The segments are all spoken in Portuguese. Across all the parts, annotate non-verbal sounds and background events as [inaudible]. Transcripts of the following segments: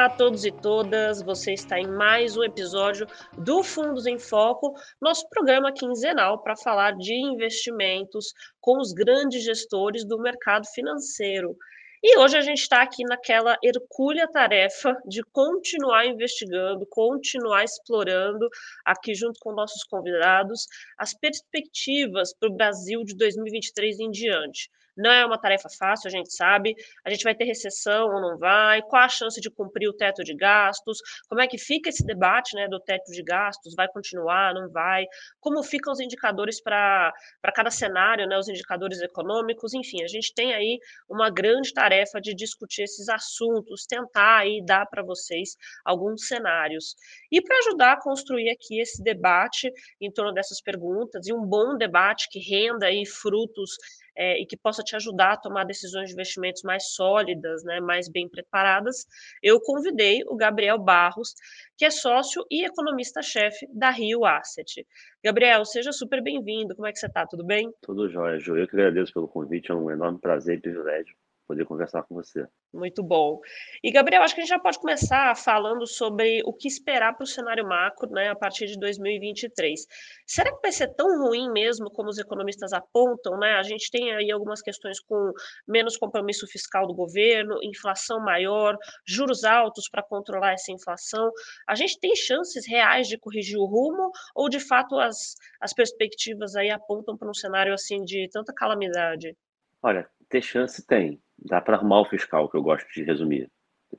Olá a todos e todas, você está em mais um episódio do Fundos em Foco, nosso programa quinzenal para falar de investimentos com os grandes gestores do mercado financeiro. E hoje a gente está aqui naquela hercúlea tarefa de continuar investigando, continuar explorando, aqui junto com nossos convidados, as perspectivas para o Brasil de 2023 em diante. Não é uma tarefa fácil, a gente sabe. A gente vai ter recessão ou não vai? Qual a chance de cumprir o teto de gastos? Como é que fica esse debate né, do teto de gastos? Vai continuar, não vai? Como ficam os indicadores para cada cenário, né, os indicadores econômicos? Enfim, a gente tem aí uma grande tarefa de discutir esses assuntos, tentar aí dar para vocês alguns cenários. E para ajudar a construir aqui esse debate em torno dessas perguntas, e um bom debate que renda aí frutos é, e que possa te ajudar a tomar decisões de investimentos mais sólidas, né, mais bem preparadas, eu convidei o Gabriel Barros, que é sócio e economista-chefe da Rio Asset. Gabriel, seja super bem-vindo. Como é que você está? Tudo bem? Tudo jóia, Ju. Eu que agradeço pelo convite. É um enorme prazer e privilégio poder conversar com você. Muito bom. E, Gabriel, acho que a gente já pode começar falando sobre o que esperar para o cenário macro né, a partir de 2023. Será que vai ser tão ruim mesmo como os economistas apontam? Né? A gente tem aí algumas questões com menos compromisso fiscal do governo, inflação maior, juros altos para controlar essa inflação. A gente tem chances reais de corrigir o rumo ou, de fato, as, as perspectivas aí apontam para um cenário assim de tanta calamidade? Olha, ter chance tem dá para arrumar o fiscal, que eu gosto de resumir.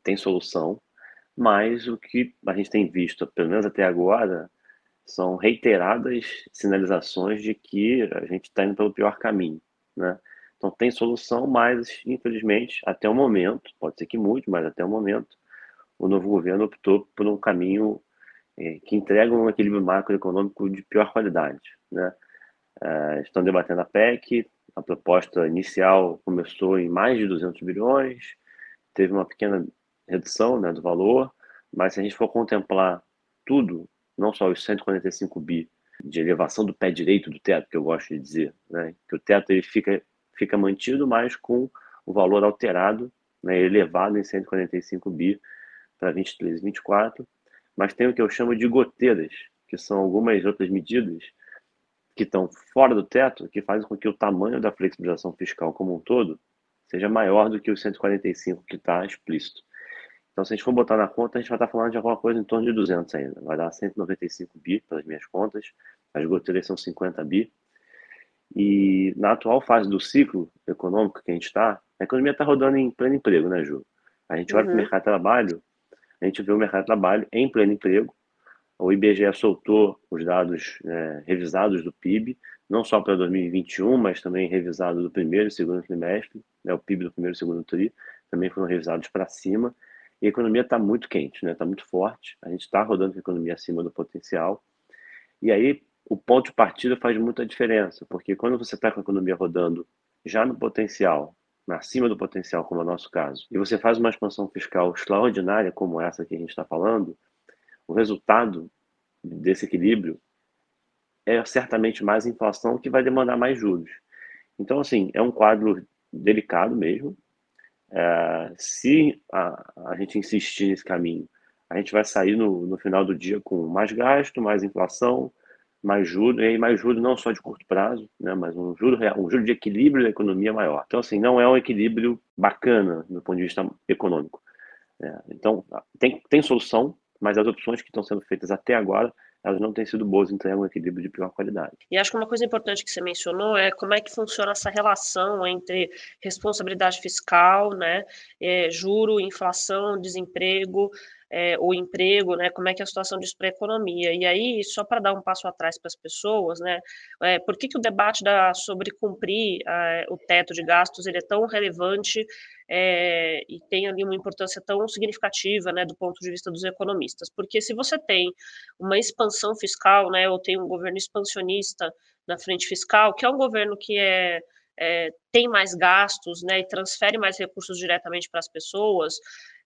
Tem solução, mas o que a gente tem visto, pelo menos até agora, são reiteradas sinalizações de que a gente está indo pelo pior caminho, né? Então tem solução, mas infelizmente até o momento, pode ser que mude, mas até o momento o novo governo optou por um caminho é, que entrega um equilíbrio macroeconômico de pior qualidade, né? É, estão debatendo a PEC, a proposta inicial começou em mais de 200 bilhões, teve uma pequena redução né, do valor, mas se a gente for contemplar tudo, não só os 145 bi de elevação do pé direito do teto, que eu gosto de dizer, né, que o teto ele fica, fica mantido, mas com o valor alterado, né, elevado em 145 bi para 23 e 24, mas tem o que eu chamo de goteiras, que são algumas outras medidas que estão fora do teto, que fazem com que o tamanho da flexibilização fiscal como um todo seja maior do que os 145 que está explícito. Então, se a gente for botar na conta, a gente vai estar falando de alguma coisa em torno de 200 ainda. Vai dar 195 bi, pelas minhas contas. As goteiras são 50 bi. E na atual fase do ciclo econômico que a gente está, a economia está rodando em pleno emprego, né, Ju? A gente olha para o uhum. mercado de trabalho, a gente vê o mercado de trabalho em pleno emprego, o IBGE soltou os dados é, revisados do PIB, não só para 2021, mas também revisado do primeiro e segundo trimestre, né, o PIB do primeiro e segundo tri, também foram revisados para cima. E a economia está muito quente, está né, tá muito forte, a gente está rodando com a economia acima do potencial. E aí o ponto de partida faz muita diferença, porque quando você está com a economia rodando já no potencial, acima do potencial, como é o nosso caso, e você faz uma expansão fiscal extraordinária como essa que a gente está falando, o resultado desse equilíbrio é certamente mais inflação que vai demandar mais juros. Então, assim, é um quadro delicado mesmo. É, se a, a, gente insistir nesse caminho, a gente vai sair no, no final do dia com mais gasto, mais inflação, mais juros, e aí mais juros não só de curto prazo, né, mas um juro real, um juro de equilíbrio da economia maior. Então, assim, não é um equilíbrio bacana do ponto de vista econômico. É, então, tem, tem solução, mas as opções que estão sendo feitas até agora elas não têm sido boas, entregam um equilíbrio de pior qualidade. E acho que uma coisa importante que você mencionou é como é que funciona essa relação entre responsabilidade fiscal, né, é, juro, inflação, desemprego, é, o emprego, né, como é que é a situação disso para a economia. E aí, só para dar um passo atrás para as pessoas, né, é, por que, que o debate da, sobre cumprir é, o teto de gastos ele é tão relevante é, e tem ali uma importância tão significativa, né, do ponto de vista dos economistas? Porque se você tem uma expansão fiscal, né, ou tem um governo expansionista na frente fiscal, que é um governo que é é, tem mais gastos né, e transfere mais recursos diretamente para as pessoas,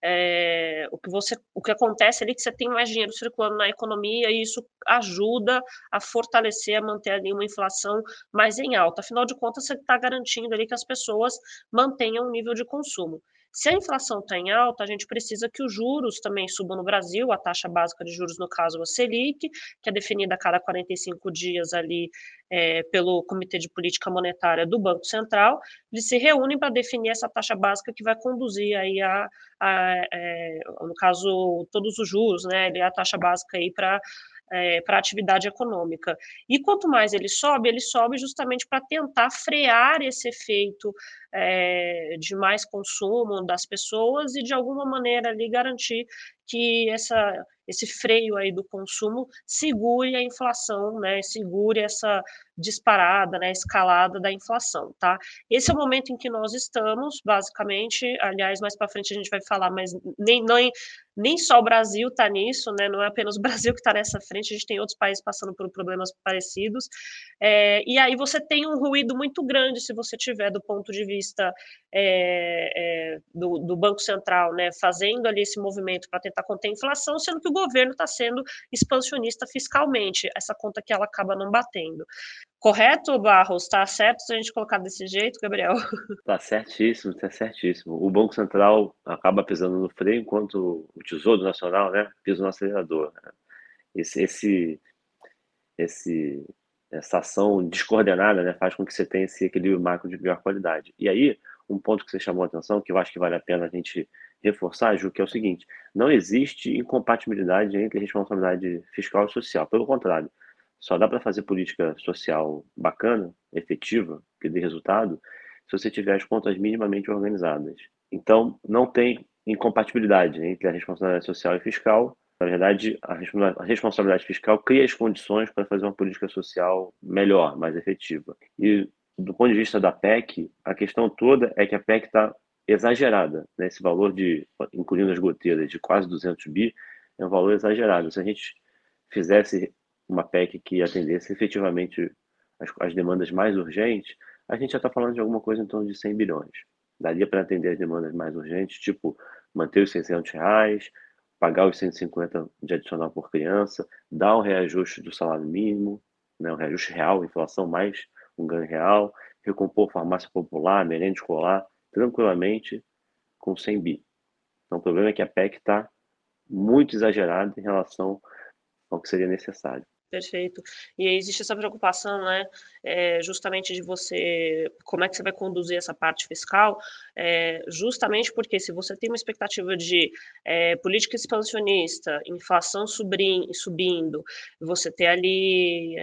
é, o que você, o que acontece ali é que você tem mais dinheiro circulando na economia e isso ajuda a fortalecer, a manter ali uma inflação mais em alta. Afinal de contas, você está garantindo ali que as pessoas mantenham o nível de consumo. Se a inflação está em alta, a gente precisa que os juros também subam no Brasil, a taxa básica de juros, no caso, a Selic, que é definida a cada 45 dias ali é, pelo Comitê de Política Monetária do Banco Central, eles se reúnem para definir essa taxa básica que vai conduzir aí a, a é, no caso, todos os juros, né, a taxa básica aí para é, para a atividade econômica. E quanto mais ele sobe, ele sobe justamente para tentar frear esse efeito é, de mais consumo das pessoas e de alguma maneira ali garantir que essa, esse freio aí do consumo segure a inflação, né, segure essa disparada, né, escalada da inflação, tá? Esse é o momento em que nós estamos, basicamente, aliás, mais para frente a gente vai falar, mas nem, nem, nem só o Brasil está nisso, né, não é apenas o [laughs] Brasil que está nessa frente, a gente tem outros países passando por problemas parecidos, é, e aí você tem um ruído muito grande se você tiver do ponto de vista é, é, do, do Banco Central, né, fazendo ali esse movimento para tentar conter a inflação, sendo que o governo está sendo expansionista fiscalmente, essa conta que ela acaba não batendo. Correto, Barros? Está certo se a gente colocar desse jeito, Gabriel? Está [laughs] certíssimo, está certíssimo. O Banco Central acaba pisando no freio, enquanto o Tesouro Nacional né, pisa no acelerador. Esse, esse, esse, essa ação descoordenada né, faz com que você tenha esse equilíbrio macro de pior qualidade. E aí, um ponto que você chamou a atenção, que eu acho que vale a pena a gente reforçar, Ju, que é o seguinte: não existe incompatibilidade entre responsabilidade fiscal e social. Pelo contrário, só dá para fazer política social bacana, efetiva, que dê resultado, se você tiver as contas minimamente organizadas. Então, não tem incompatibilidade entre a responsabilidade social e fiscal. Na verdade, a responsabilidade fiscal cria as condições para fazer uma política social melhor, mais efetiva. E do ponto de vista da PEC, a questão toda é que a PEC está exagerada. Né? Esse valor de, incluindo as goteiras, de quase 200 bi, é um valor exagerado. Se a gente fizesse uma PEC que atendesse efetivamente as, as demandas mais urgentes, a gente já está falando de alguma coisa em torno de 100 bilhões. Daria para atender as demandas mais urgentes, tipo manter os 600 reais, pagar os 150 de adicional por criança, dar um reajuste do salário mínimo, né, um reajuste real, inflação mais um ganho real, recompor farmácia popular, merenda escolar, tranquilamente com 100 bi. Então, o problema é que a PEC está muito exagerada em relação ao que seria necessário. Perfeito. E existe essa preocupação, né, é, justamente de você, como é que você vai conduzir essa parte fiscal, é, justamente porque se você tem uma expectativa de é, política expansionista, inflação subindo, subindo você ter ali,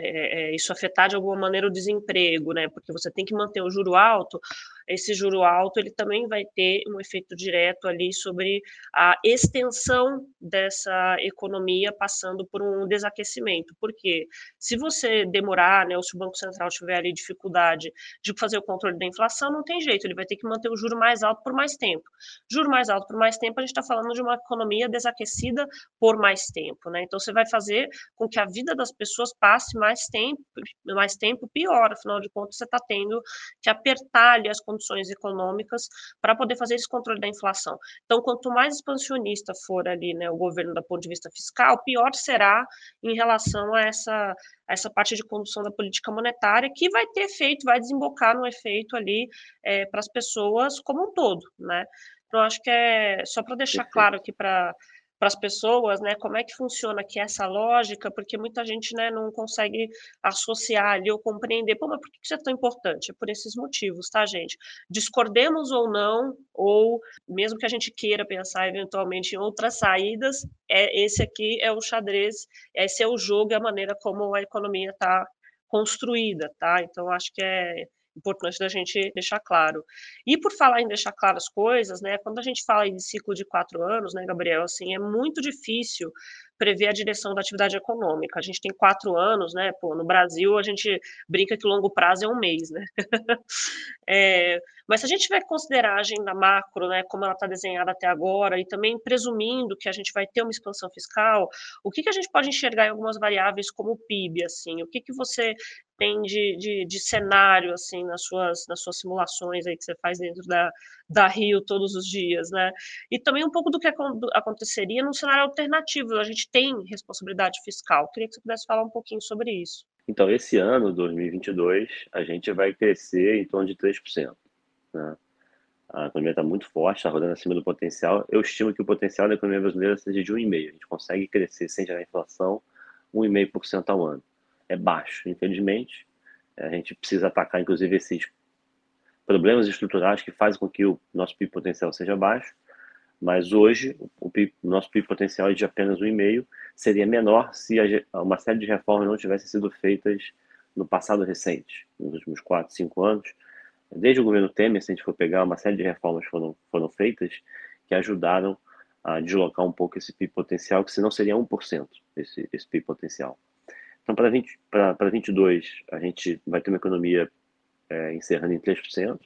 isso afetar de alguma maneira o desemprego, né, porque você tem que manter o juro alto, esse juro alto ele também vai ter um efeito direto ali sobre a extensão dessa economia passando por um desaquecimento. Porque se você demorar, né, ou se o Banco Central tiver ali dificuldade de fazer o controle da inflação, não tem jeito, ele vai ter que manter o juro mais alto por mais tempo. Juro mais alto por mais tempo, a gente está falando de uma economia desaquecida por mais tempo, né? Então você vai fazer com que a vida das pessoas passe mais tempo, mais tempo pior, afinal de contas você está tendo que apertar ali as condições econômicas para poder fazer esse controle da inflação. Então, quanto mais expansionista for ali, né, o governo do ponto de vista fiscal, pior será em relação a essa, essa parte de condução da política monetária, que vai ter efeito, vai desembocar no efeito ali é, para as pessoas como um todo, né? Então, acho que é só para deixar claro aqui para para as pessoas, né, como é que funciona aqui essa lógica, porque muita gente, né, não consegue associar ali ou compreender, pô, mas por que isso é tão importante? É por esses motivos, tá, gente? Discordemos ou não, ou mesmo que a gente queira pensar eventualmente em outras saídas, é esse aqui é o xadrez, esse é o jogo, é a maneira como a economia está construída, tá? Então, acho que é importante da gente deixar claro. E por falar em deixar claro as coisas, né, quando a gente fala em ciclo de quatro anos, né, Gabriel, assim, é muito difícil prever a direção da atividade econômica. A gente tem quatro anos, né? Pô, no Brasil a gente brinca que longo prazo é um mês, né? [laughs] é, mas se a gente vai considerar a agenda macro, né, como ela está desenhada até agora, e também presumindo que a gente vai ter uma expansão fiscal, o que, que a gente pode enxergar em algumas variáveis como o PIB, assim? O que, que você tem de, de, de, cenário, assim, nas suas, nas suas simulações aí que você faz dentro da, da Rio todos os dias, né? E também um pouco do que aconteceria num cenário alternativo. A gente tem responsabilidade fiscal. Queria que você pudesse falar um pouquinho sobre isso. Então, esse ano, 2022, a gente vai crescer em torno de 3%. Né? A economia está muito forte, está rodando acima do potencial. Eu estimo que o potencial da economia brasileira seja de 1,5%. A gente consegue crescer sem gerar inflação 1,5% ao ano é baixo, infelizmente. A gente precisa atacar, inclusive, esses problemas estruturais que fazem com que o nosso PIB potencial seja baixo, mas hoje o, PIB, o nosso PIB potencial é de apenas 1,5, seria menor se uma série de reformas não tivessem sido feitas no passado recente, nos últimos 4, 5 anos. Desde o governo Temer, se a gente for pegar, uma série de reformas foram, foram feitas que ajudaram a deslocar um pouco esse PIB potencial, que senão seria 1% esse, esse PIB potencial. Então, para 20, 22, a gente vai ter uma economia é, encerrando em 3%.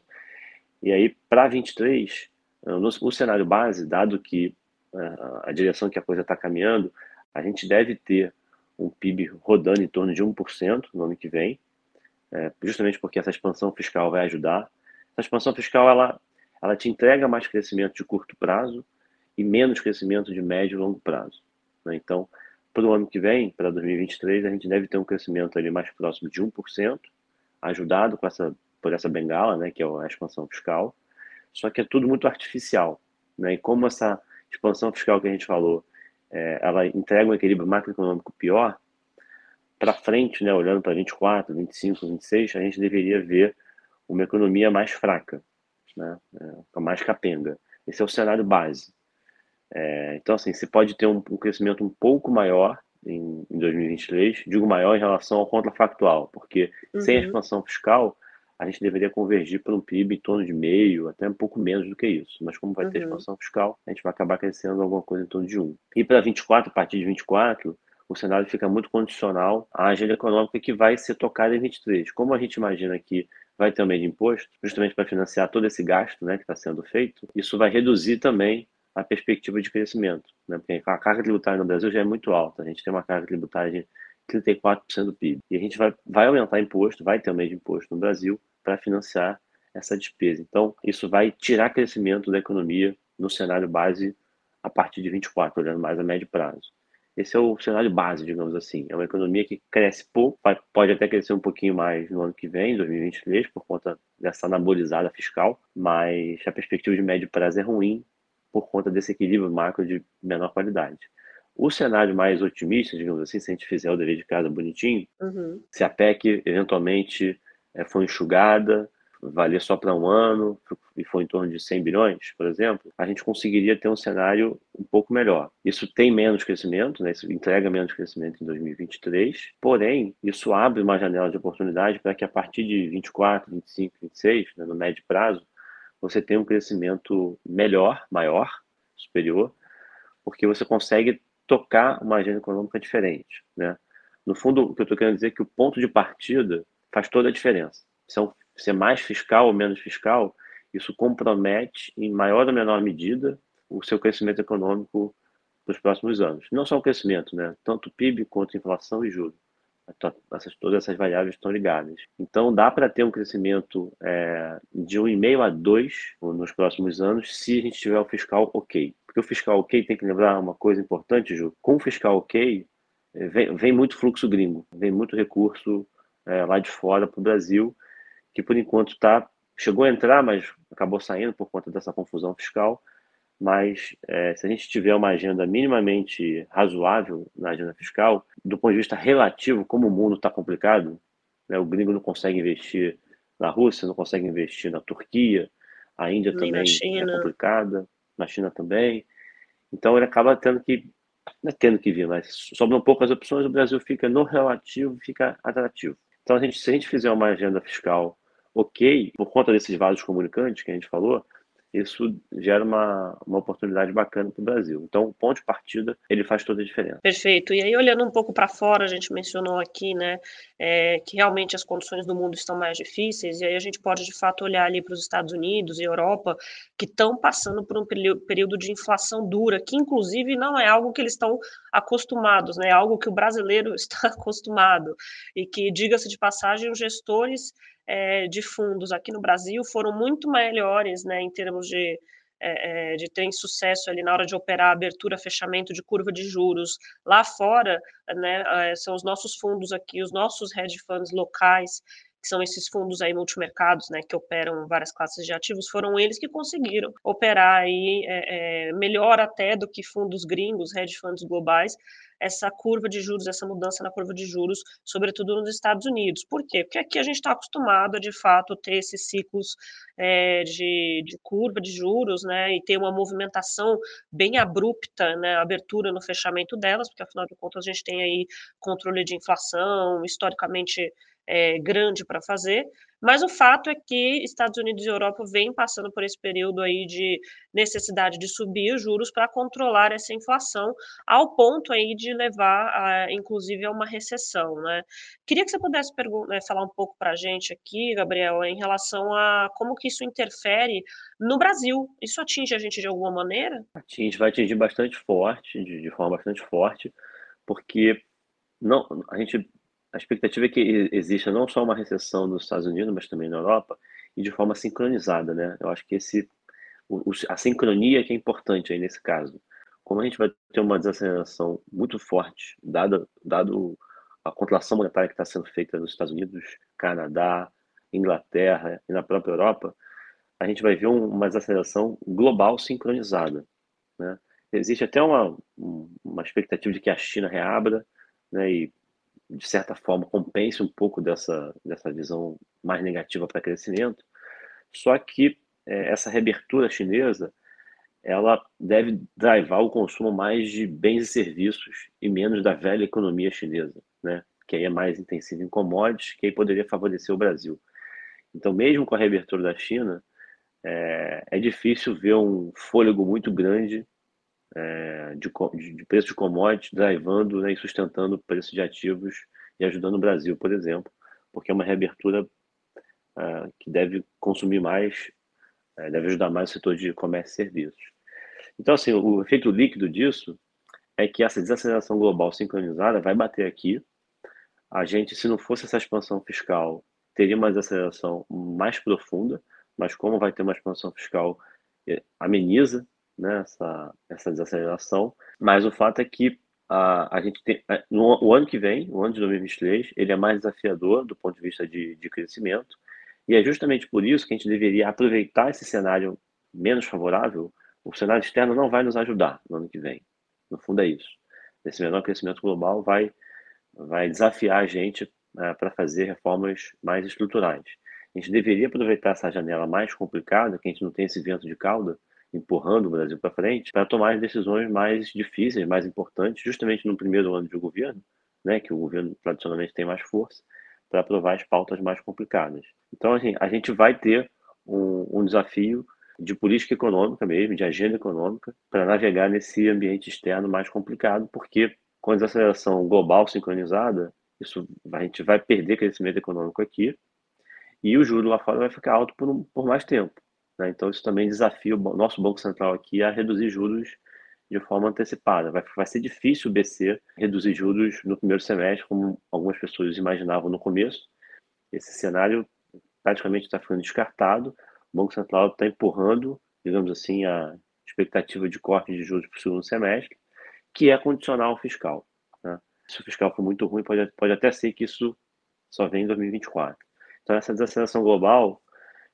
E aí, para 23, no, no cenário base, dado que uh, a direção que a coisa está caminhando, a gente deve ter um PIB rodando em torno de 1% no ano que vem, é, justamente porque essa expansão fiscal vai ajudar. Essa expansão fiscal ela, ela te entrega mais crescimento de curto prazo e menos crescimento de médio e longo prazo. Né? Então, para o ano que vem, para 2023, a gente deve ter um crescimento ali mais próximo de 1%, ajudado com essa, por essa bengala, né, que é a expansão fiscal. Só que é tudo muito artificial. Né? E como essa expansão fiscal que a gente falou, é, ela entrega um equilíbrio macroeconômico pior, para frente, né, olhando para 24, 25, 26, a gente deveria ver uma economia mais fraca, né, é, mais capenga. Esse é o cenário base. É, então, assim, você pode ter um, um crescimento um pouco maior em, em, 2023, digo maior em relação ao contrafactual, porque uhum. sem a expansão fiscal, a gente deveria convergir para um PIB em torno de meio, até um pouco menos do que isso. Mas como vai uhum. ter expansão fiscal, a gente vai acabar crescendo alguma coisa em torno de 1. E para 24, a partir de 24, o cenário fica muito condicional à agenda econômica que vai ser tocada em 23. Como a gente imagina que vai ter um meio de imposto, justamente para financiar todo esse gasto né, que está sendo feito, isso vai reduzir também a perspectiva de crescimento. Né? Porque a carga tributária no Brasil já é muito alta. A gente tem uma carga tributária de 34% do PIB. E a gente vai, vai aumentar imposto, vai ter o mesmo imposto no Brasil para financiar essa despesa. Então, isso vai tirar crescimento da economia no cenário base a partir de 24, olhando mais a médio prazo. Esse é o cenário base, digamos assim. É uma economia que cresce pouco, pode até crescer um pouquinho mais no ano que vem, 2023, por conta dessa anabolizada fiscal, mas a perspectiva de médio prazo é ruim por conta desse equilíbrio macro de menor qualidade. O cenário mais otimista, digamos assim, se a gente fizer o dever de casa bonitinho, uhum. se a PEC eventualmente é, for enxugada, valer só para um ano e for em torno de 100 bilhões, por exemplo, a gente conseguiria ter um cenário um pouco melhor. Isso tem menos crescimento, né? isso entrega menos crescimento em 2023, porém, isso abre uma janela de oportunidade para que a partir de 24, 25, 26, né, no médio prazo, você tem um crescimento melhor, maior, superior, porque você consegue tocar uma agenda econômica diferente, né? No fundo, o que eu estou querendo dizer é que o ponto de partida faz toda a diferença. Se é, se é mais fiscal ou menos fiscal, isso compromete, em maior ou menor medida, o seu crescimento econômico nos próximos anos. Não só o crescimento, né? Tanto PIB quanto inflação e juros. Então, essas, todas essas variáveis estão ligadas. Então, dá para ter um crescimento é, de 1,5 a 2 nos próximos anos, se a gente tiver o fiscal ok. Porque o fiscal ok tem que lembrar uma coisa importante, Ju. Com o fiscal ok, é, vem, vem muito fluxo gringo, vem muito recurso é, lá de fora para o Brasil, que por enquanto tá, chegou a entrar, mas acabou saindo por conta dessa confusão fiscal mas é, se a gente tiver uma agenda minimamente razoável na agenda fiscal, do ponto de vista relativo, como o mundo está complicado, né, o gringo não consegue investir na Rússia, não consegue investir na Turquia, a Índia Nem também é complicada, na China também. Então ele acaba tendo que, não é tendo que vir, mas sobram poucas opções, o Brasil fica no relativo, fica atrativo. Então a gente, se a gente fizer uma agenda fiscal ok, por conta desses vasos comunicantes que a gente falou, isso gera uma, uma oportunidade bacana para o Brasil. Então, o ponto de partida, ele faz toda a diferença. Perfeito. E aí, olhando um pouco para fora, a gente mencionou aqui, né, é, que realmente as condições do mundo estão mais difíceis, e aí a gente pode, de fato, olhar ali para os Estados Unidos e Europa, que estão passando por um período de inflação dura, que, inclusive, não é algo que eles estão acostumados, né, é algo que o brasileiro [laughs] está acostumado, e que, diga-se de passagem, os gestores é, de fundos aqui no Brasil foram muito melhores, né, em termos de, é, de ter sucesso ali na hora de operar abertura, fechamento de curva de juros. Lá fora, né, são os nossos fundos aqui, os nossos hedge funds locais, que são esses fundos aí multimercados, né, que operam várias classes de ativos, foram eles que conseguiram operar aí é, é, melhor até do que fundos gringos, hedge funds globais, essa curva de juros, essa mudança na curva de juros, sobretudo nos Estados Unidos. Por quê? Porque aqui a gente está acostumado a, de fato, ter esses ciclos é, de, de, curva de juros, né, e ter uma movimentação bem abrupta, né, abertura no fechamento delas, porque afinal de contas a gente tem aí controle de inflação, historicamente é, grande para fazer, mas o fato é que Estados Unidos e Europa vêm passando por esse período aí de necessidade de subir os juros para controlar essa inflação, ao ponto aí de levar, a, inclusive, a uma recessão, né? Queria que você pudesse né, falar um pouco para a gente aqui, Gabriel, em relação a como que isso interfere no Brasil. Isso atinge a gente de alguma maneira? Atinge, vai atingir bastante forte, de, de forma bastante forte, porque não, a gente a expectativa é que exista não só uma recessão nos Estados Unidos, mas também na Europa, e de forma sincronizada, né? Eu acho que esse, o, a sincronia que é importante aí nesse caso. Como a gente vai ter uma desaceleração muito forte, dado, dado a contração monetária que está sendo feita nos Estados Unidos, Canadá, Inglaterra e na própria Europa, a gente vai ver um, uma desaceleração global sincronizada. Né? Existe até uma, uma expectativa de que a China reabra né, e de certa forma, compense um pouco dessa, dessa visão mais negativa para crescimento. Só que é, essa reabertura chinesa ela deve drivar o consumo mais de bens e serviços e menos da velha economia chinesa, né? que aí é mais intensiva em commodities, que aí poderia favorecer o Brasil. Então, mesmo com a reabertura da China, é, é difícil ver um fôlego muito grande é, de, de, preço de commodities, drivando né, e sustentando o preço de ativos e ajudando o Brasil, por exemplo, porque é uma reabertura é, que deve consumir mais, é, deve ajudar mais o setor de comércio e serviços. Então, assim, o efeito líquido disso é que essa desaceleração global sincronizada vai bater aqui. A gente, se não fosse essa expansão fiscal, teria uma desaceleração mais profunda, mas como vai ter uma expansão fiscal, é, ameniza né, essa, essa desaceleração, mas o fato é que a, a gente tem, no o ano que vem, o ano de 2023, ele é mais desafiador do ponto de vista de, de crescimento, e é justamente por isso que a gente deveria aproveitar esse cenário menos favorável. O cenário externo não vai nos ajudar no ano que vem. No fundo é isso. Esse menor crescimento global vai, vai desafiar a gente né, para fazer reformas mais estruturais. A gente deveria aproveitar essa janela mais complicada, que a gente não tem esse vento de cauda, empurrando o Brasil para frente, para tomar as decisões mais difíceis, mais importantes, justamente no primeiro ano de governo, né, que o governo tradicionalmente tem mais força, para aprovar as pautas mais complicadas. Então, assim, a gente vai ter um, um desafio de política econômica mesmo, de agenda econômica, para navegar nesse ambiente externo mais complicado, porque com a desaceleração global sincronizada, isso a gente vai perder crescimento econômico aqui e o juro lá fora vai ficar alto por, um, por mais tempo. Né? Então, isso também desafia o nosso Banco Central aqui a reduzir juros de forma antecipada. Vai, vai ser difícil o BC reduzir juros no primeiro semestre, como algumas pessoas imaginavam no começo. Esse cenário praticamente está ficando descartado. O Banco Central está empurrando, digamos assim, a expectativa de corte de juros para o segundo semestre, que é condicional ao fiscal. Né? Se o fiscal for muito ruim, pode, pode até ser que isso só venha em 2024. Então, essa desaceleração global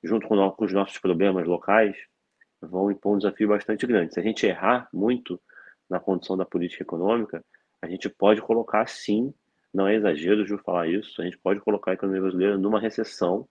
junto com, com os nossos problemas locais, vão impor um desafio bastante grande. Se a gente errar muito na condição da política econômica, a gente pode colocar, sim, não é exagero de falar isso, a gente pode colocar a economia brasileira numa recessão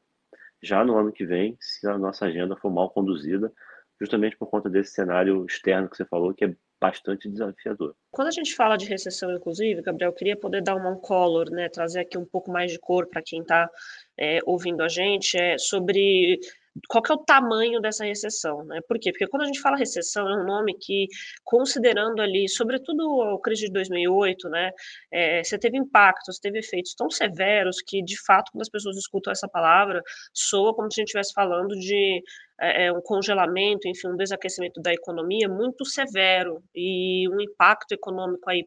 já no ano que vem, se a nossa agenda for mal conduzida, justamente por conta desse cenário externo que você falou, que é bastante desafiador. Quando a gente fala de recessão, inclusive, Gabriel, queria poder dar uma color, né, trazer aqui um pouco mais de cor para quem está é, ouvindo a gente, é sobre qual é o tamanho dessa recessão, né? Por quê? Porque quando a gente fala recessão, é um nome que, considerando ali, sobretudo a crise de 2008, né, é, você teve impactos, teve efeitos tão severos que, de fato, quando as pessoas escutam essa palavra, soa como se a gente estivesse falando de é, é, um congelamento, enfim, um desaquecimento da economia muito severo e um impacto econômico aí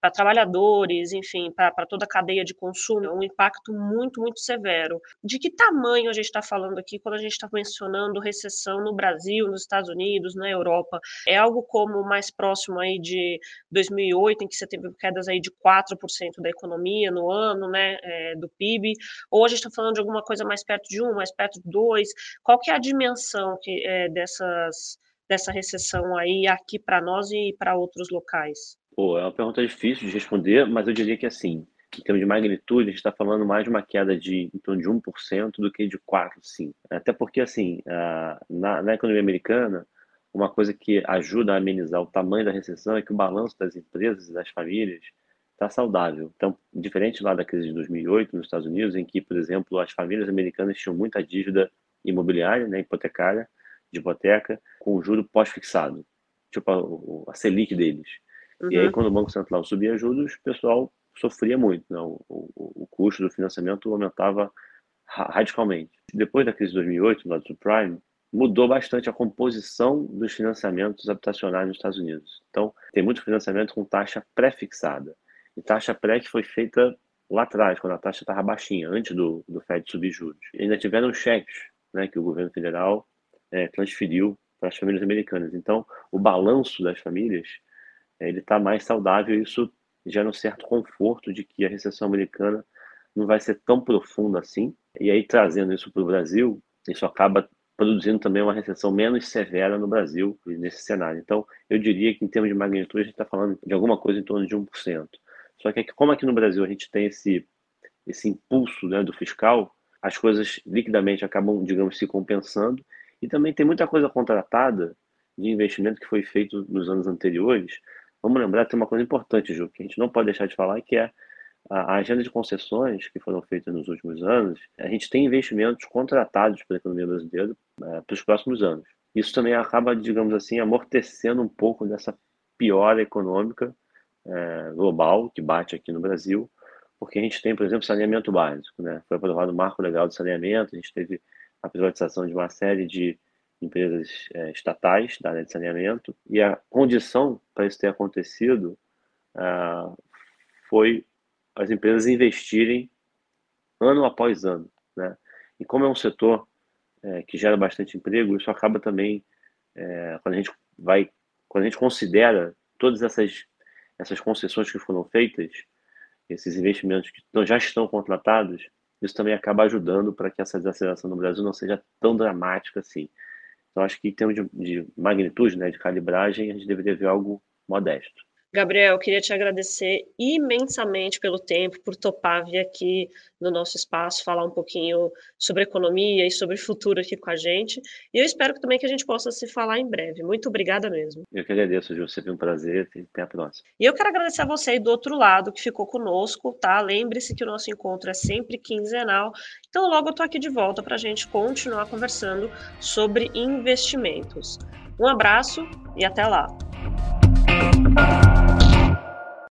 para trabalhadores, enfim, para toda a cadeia de consumo, um impacto muito, muito severo. De que tamanho a gente está falando aqui quando a gente está mencionando recessão no Brasil, nos Estados Unidos, na Europa? É algo como mais próximo aí de 2008, em que você teve quedas aí de 4% da economia no ano, né, é, do PIB, ou a gente está falando de alguma coisa mais perto de 1, mais perto de 2? Qual que é a dimensão dimensão que, é, dessas, dessa recessão aí aqui para nós e para outros locais? Pô, é uma pergunta difícil de responder, mas eu diria que assim, em termos de magnitude, a gente está falando mais de uma queda de em torno de 1% do que de 4%, sim. Até porque, assim, na, na economia americana, uma coisa que ajuda a amenizar o tamanho da recessão é que o balanço das empresas e das famílias está saudável. Então, diferente lá da crise de 2008 nos Estados Unidos, em que, por exemplo, as famílias americanas tinham muita dívida imobiliária, né, hipotecária, de hipoteca, com juro pós-fixado, tipo a, a, Selic deles. Uhum. E aí, uhum. quando o Banco Central subia juros, o pessoal sofria muito, né? o, o, o custo do financiamento aumentava radicalmente. Depois da crise de 2008, do subprime, mudou bastante a composição dos financiamentos habitacionais nos Estados Unidos. Então, tem muito financiamento com taxa pré-fixada. E taxa pré que foi feita lá atrás, quando a taxa estava baixinha, antes do, do Fed subir juros. E ainda tiveram cheques né, que o governo federal é, transferiu para as famílias americanas. Então, o balanço das famílias é, ele está mais saudável e isso gera um certo conforto de que a recessão americana não vai ser tão profunda assim. E aí, trazendo isso para o Brasil, isso acaba produzindo também uma recessão menos severa no Brasil nesse cenário. Então, eu diria que em termos de magnitude, a gente está falando de alguma coisa em torno de 1%. Só que como aqui no Brasil a gente tem esse, esse impulso né, do fiscal, as coisas liquidamente acabam, digamos, se compensando. E também tem muita coisa contratada de investimento que foi feito nos anos anteriores. Vamos lembrar, tem uma coisa importante, Ju, que a gente não pode deixar de falar, que é a agenda de concessões que foram feitas nos últimos anos. A gente tem investimentos contratados pela economia brasileira é, para os próximos anos. Isso também acaba, digamos assim, amortecendo um pouco dessa piora econômica é, global que bate aqui no Brasil, porque a gente tem, por exemplo, saneamento básico, né? Foi aprovado o marco legal de saneamento, a gente teve a privatização de uma série de empresas é, estatais da área de saneamento, e a condição para isso ter acontecido ah, foi as empresas investirem ano após ano, né? E como é um setor é, que gera bastante emprego, isso acaba também é, quando a gente vai, quando a gente considera todas essas essas concessões que foram feitas, esses investimentos que já estão contratados, isso também acaba ajudando para que essa desaceleração no Brasil não seja tão dramática assim. Então, acho que em termos de, de magnitude, né, de calibragem, a gente deveria ver algo modesto. Gabriel, queria te agradecer imensamente pelo tempo, por topar vir aqui no nosso espaço, falar um pouquinho sobre economia e sobre futuro aqui com a gente. E eu espero também que a gente possa se falar em breve. Muito obrigada mesmo. Eu que agradeço, Ju. Sempre um prazer. Até a próxima. E eu quero agradecer a você aí do outro lado que ficou conosco, tá? Lembre-se que o nosso encontro é sempre quinzenal. Então, logo eu tô aqui de volta para a gente continuar conversando sobre investimentos. Um abraço e até lá.